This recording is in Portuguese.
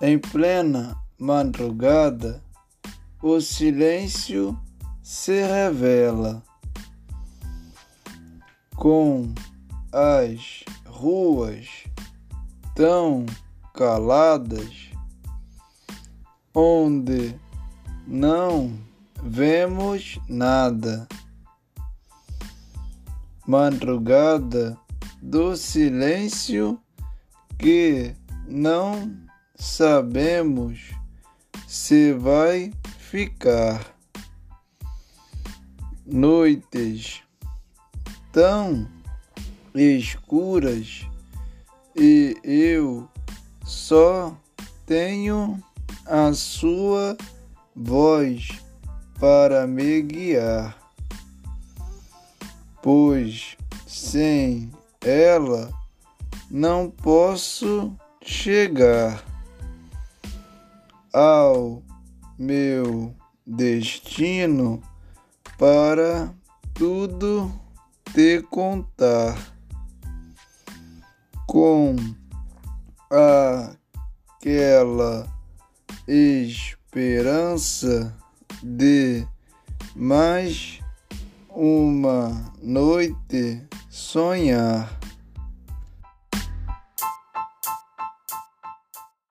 Em plena madrugada, o silêncio se revela com as ruas tão caladas, onde não vemos nada. Madrugada do silêncio que não sabemos se vai ficar. Noites tão escuras e eu só tenho a sua voz para me guiar, pois sem ela não posso chegar ao meu destino para tudo te contar com aquela esperança de mais uma noite sonhar.